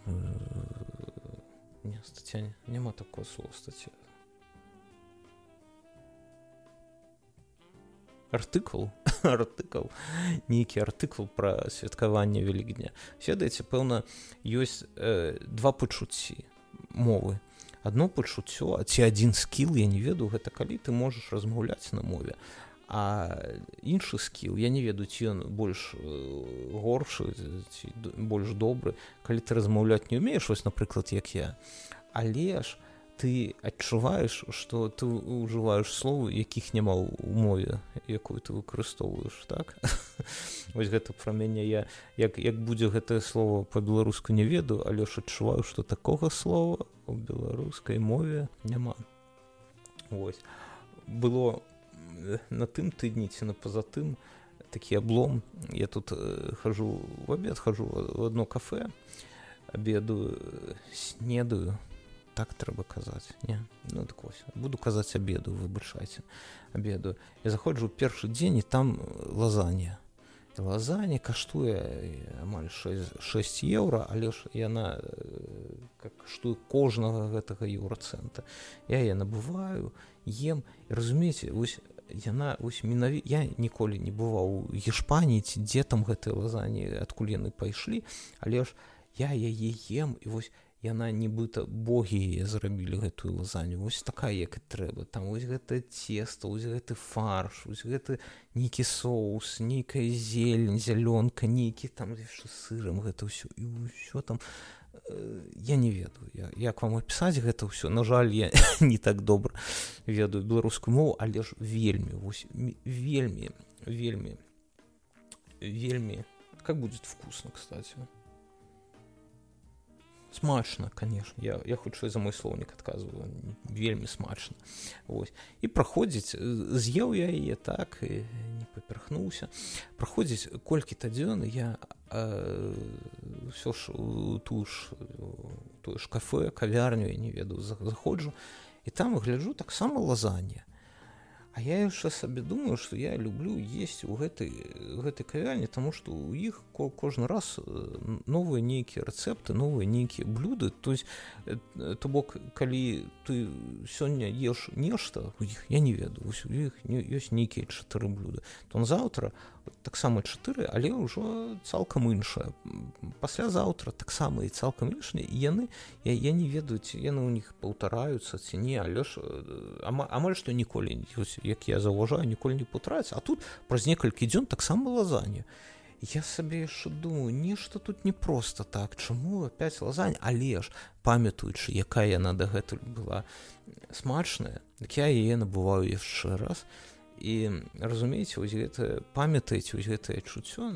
A: не статья няма такого слова статья. Артыкул [LAUGHS] артыкул нейкі артыкул пра святкаванне вялікдня ведаеце пэўна ёсць э, два пачуцці мовы. Одно пачуццё ці адзін скіл я не ведаю гэта калі ты можаш размаўляць на мове а іншы скіл я не ведаю ці ён больш э, горшы ці больш добры. Калі ты размаўляць не умееш вось напрыклад як я але ж ты адчуваеш што ты ўжываеш словы якіх няма ў мове якую ты выкарыстоўваеш так? [LAUGHS] Вось гэта пра мяне я як як будзе гэтае слово по-беларуску не ведаю але ж адчуваю што такога слова у беларускай мове няма. Ось было у на тым тыдні ці на пазатым такі аблом. Я тут э, хожу в обед хожу в одно кафе обедаю снедаю. Так трэба казаць не? Ну так вось буду казаць обеду выбачайце обеду. Я заходжу першы дзень і там лазанья. Лазанья каштуе амаль 6, 6 еўра але ж яна как каштуе кожнага гэтага еўрацэнта. Я я набываю ем разумееце вось яна вось менаві я ніколі не бываў у гішпаніі ці дзе там гэтыя лазані адкуль яны пайшлі але ж я яе ем і вось яна нібыта богі яе зрабілі гэтую лазаню вось такая як і трэба там вось гэта цеста вось гэты фарш вось гэты нейкі соус нейкая зелень зялёнка нейкі там сырам гэта ўсё і ўсё там я не ведаю. Я, як вам опісаць гэта ўсё на жаль я [LAUGHS] не так добра ведаю беларускую мову але ж вельмі вось вельмі вельмі вельмі как будет вкусно кстати смачна конечно. Я я хутчэй за мой слоўнік адказваю вельмі смачна Вось і праходзіць з'еў я яе так і не паперхнуўся праходзіць колькі тадзён я ўсё ж ту ж тое ж кафе кавярню я не ведаю заходжу і там гляджу таксама лазанне А я яшчэ сабе думаю што я люблю есть у гэтай гэтай кавярні тому што у іх кожны раз новыя нейкія рэцэпты новыя нейкія блюды то есть то бок калі ты сёння еш нешта у іх я не ведаю у іх ёсць нейкія чатыры блюда то заўтра таксама чатыры але ўжо цалкам іншая паслязаўтра таксама і цалкам іншыя яны я, я не ведаюць яны ў них паўтараюцца ці не але ж амаль што ніколі як я заўважаю ніколі не паўтараецца а тут праз некалькі дзён таксама лазанне я сабе яшчэ думаю нешта тут не просто так чаму опять лазань але ж памятаючы якая яна дагэтуль была смачная так я яе набываю яшчэ раз. і і разумееце вось гэта памятаеце вось гэтае чуццё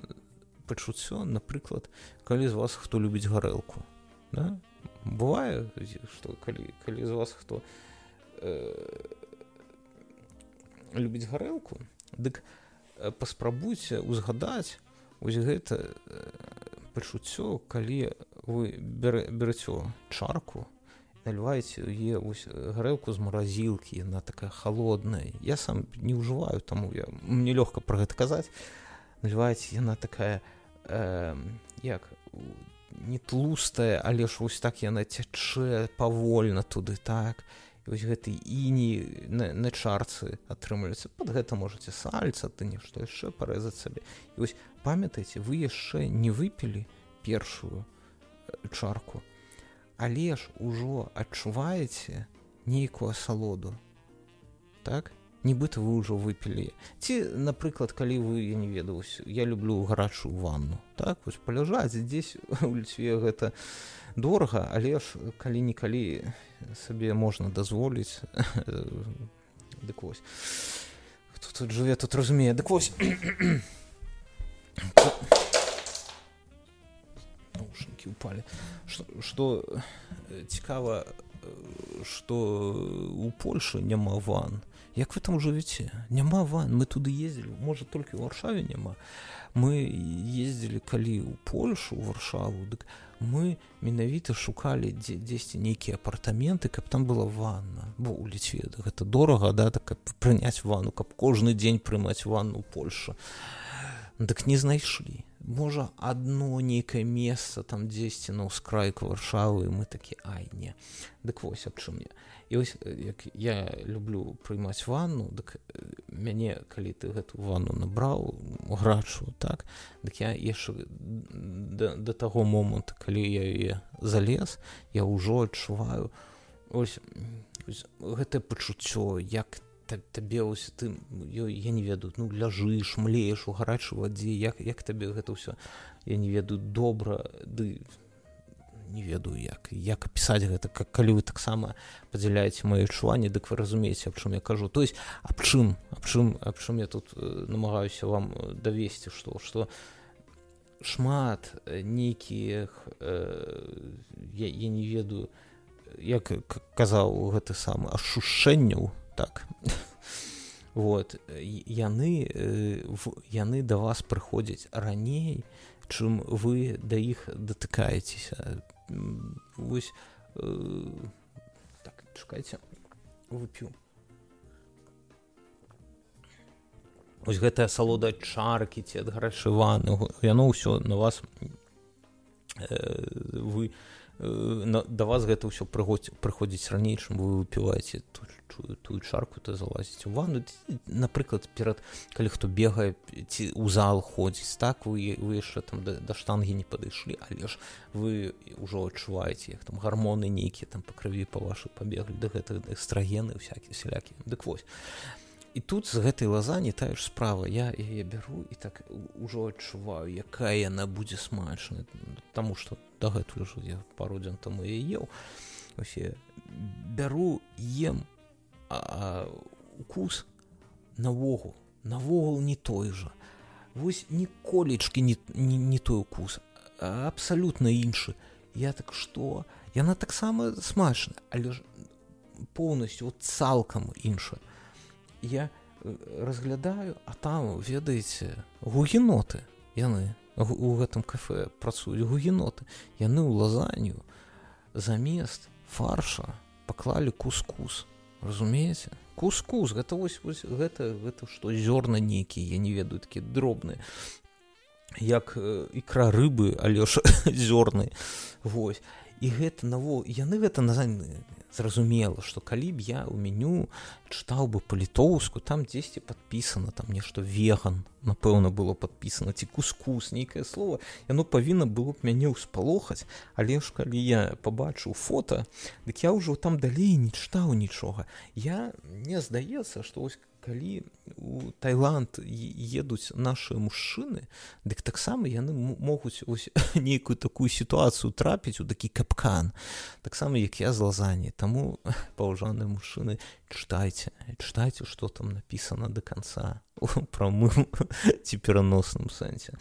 A: пачуццё напрыклад калі з вас хто любіць гарэлку да? бывае што калі калі з вас хто э, любіць гарэлку дык э, паспрабуйце узгадаць вось гэта э, пачуццё калі вы бераце чарку наліваеце е гарэлку з маразілкі яна такая холодная. Я сам не ўжываю таму я мне лёгка про гэта казаць наліваеце яна такая э, як не тлустая але ж вось так яна цячэ павольна туды так. Вось гэты іні на, на чарцы атрымліваецца под гэта можете сальца ты нешта яшчэ парэзаць сабе і вось памятаеце вы яшчэ не выпілі першую чарку але ж ужо адчуваеце нейкую асалоду так? Нібыта вы ўжо выпілі. Ці напрыклад калі вы я не ведаюсь я люблю гарачую ванну так? Вось паляжаць дзесь [LAUGHS] у льцве гэта дорага але ж калі-нікалі сабе можна дазволіць [LAUGHS] дык вось хто тут жыве тут разумее. Дык вось [COUGHS] упали. Что, что э, цікава что у польши няма ван. Як вы там жывеце няма ван. Мы туды ездили. Можа толькі у варшаве няма? Мы ездили калі у польшу у варшаву дык мы менавіта шукалі дзе дзесьці нейкія апартаменты каб там была ванна. Бо у ліцве гэта дорага да так каб прыняць ванну каб кожны дзень прымаць ванну польша дык не знайшлі можа одно нейкае месца там дзесьці на ўскрайку варшавы мы такі ай не дык вось аб чым мне. І ось як я люблю прыймаць ванну дык мяне калі ты гэту ванну набраў грачу так дык я яшчэ да, да таго моманта калі я яе залез я ўжо адчуваю. Ось, ось гэтае пачуццё як ты табе ось ты ёй я не ведаю ну ляжыш млееш у гарачай вадзе як як табе гэта ўсё я не ведаю добра ды не ведаю як. Як апісаць гэта как калі вы таксама падзяляеце маё адчуванне дык вы разумееце аб чым я кажу. То есть аб чым аб чым аб чым я тут намагаюся вам давесці што што шмат нейкіх э, я, я не ведаю як казаў гэты самы ашушэнняў так. Вот. Яны яны да вас прыходзяць раней чым вы да іх датыкаецеся вось так чакайце вып'ю. Ось гэтая салода чаркі ці ад гарачываны яно ўсё на вас вы не на, да вас гэта ўсё прыгодзіць прыходзіць раней чым вы выпіваеце тую, тую чарку то залазіць у ванну напрыклад перад калі хто бегае ці ў зал ходзіць так вы вы яшчэ там да, да штангі не падышлі але ж вы ўжо адчуваеце як там гармоны нейкія там па крыві па вашу пабеглі да гэтых эстрагены всякие сялякі дык вось. І тут з гэтай лазані тая ж справа. Я яе бяру і так ужо адчуваю якая яна будзе смачная Таму што дагэтуль ужо я пару дзён таму я еў усе бяру ем а, укус навогул навогул не той жа вось ніколечкі не, не, не той укус абсалютна іншы я так што яна таксама смачна але ж поўнасцю цалкам іншая я разглядаю а там ведаеце гугеноты. Яны у гэтым кафе працуюць гугеноты. Яны ў лазанню замест фарша паклалі кускус. Разумееце кускус. Гэта вось, вось гэта гэта што зёрна нейкія я не ведаю такі дробны як ікра рыбы але ж [LAUGHS] зёрны вось і гэта наво яны гэта на зразумела что калі б я ў меню чытаў бы па-літоўску там дзесьці подпісана там нешта веган напэўна было подпісана ці кускус нейкае слово яно павінна было б мяне ўспалохаць але ж калі я побачыў фото дык я ўжо там далей не чытаў нічога я мне здаецца что вось калі у Таиланд едуць наши мужчыны дык таксама яны могуць [LAUGHS] нейкую такую сітуацыю трапіць у такі капкан таксама як я з лазані. Таму [LAUGHS] паўжаныя мужчыны чытайце чытайце что там написано до конца [LAUGHS] про мы ці пераносным сэнсе.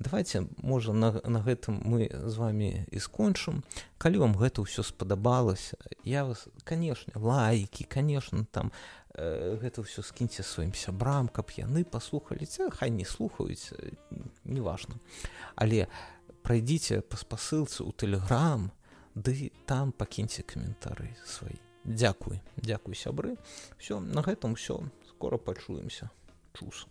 A: Давайте можа на, на гэтым мы з вами і скончым. Калі вам гэта ўсё спадабалася я вас канешне лайки конечно там э, гэта ўсё скіньце сваім сябрам каб яны паслухалі хай не слухаюць неважно. Але прайдзіце па спасылцы ў тэлеграм ды там пакіньце каментары свае дзякуй дзякуй сябры. Все на гэтым все скоро пачуемся чус